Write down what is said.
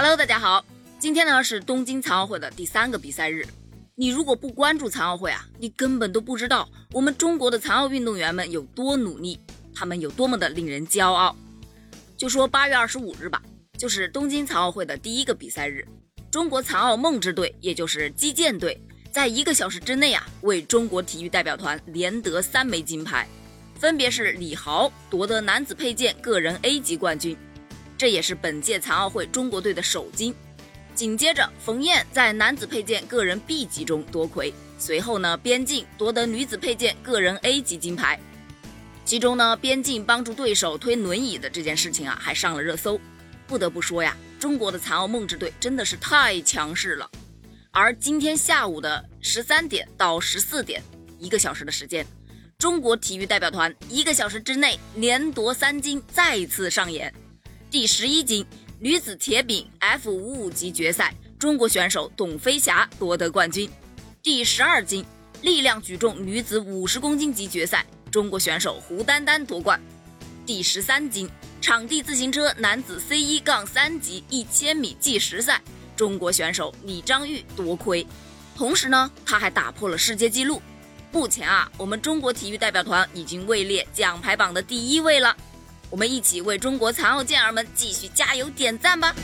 Hello，大家好，今天呢是东京残奥会的第三个比赛日。你如果不关注残奥会啊，你根本都不知道我们中国的残奥运动员们有多努力，他们有多么的令人骄傲。就说八月二十五日吧，就是东京残奥会的第一个比赛日，中国残奥梦之队，也就是击剑队，在一个小时之内啊，为中国体育代表团连得三枚金牌，分别是李豪夺得男子佩剑个人 A 级冠军。这也是本届残奥会中国队的首金。紧接着，冯燕在男子佩剑个人 B 级中夺魁。随后呢，边静夺得女子佩剑个人 A 级金牌。其中呢，边静帮助对手推轮椅的这件事情啊，还上了热搜。不得不说呀，中国的残奥梦之队真的是太强势了。而今天下午的十三点到十四点，一个小时的时间，中国体育代表团一个小时之内连夺三金，再次上演。第十一金女子铁饼 F 五五级决赛，中国选手董飞霞夺得冠军。第十二金力量举重女子五十公斤级决赛，中国选手胡丹丹夺冠。第十三金场地自行车男子 C 一杠三级一千米计时赛，中国选手李章玉夺魁。同时呢，他还打破了世界纪录。目前啊，我们中国体育代表团已经位列奖牌榜的第一位了。我们一起为中国残奥健儿们继续加油点赞吧！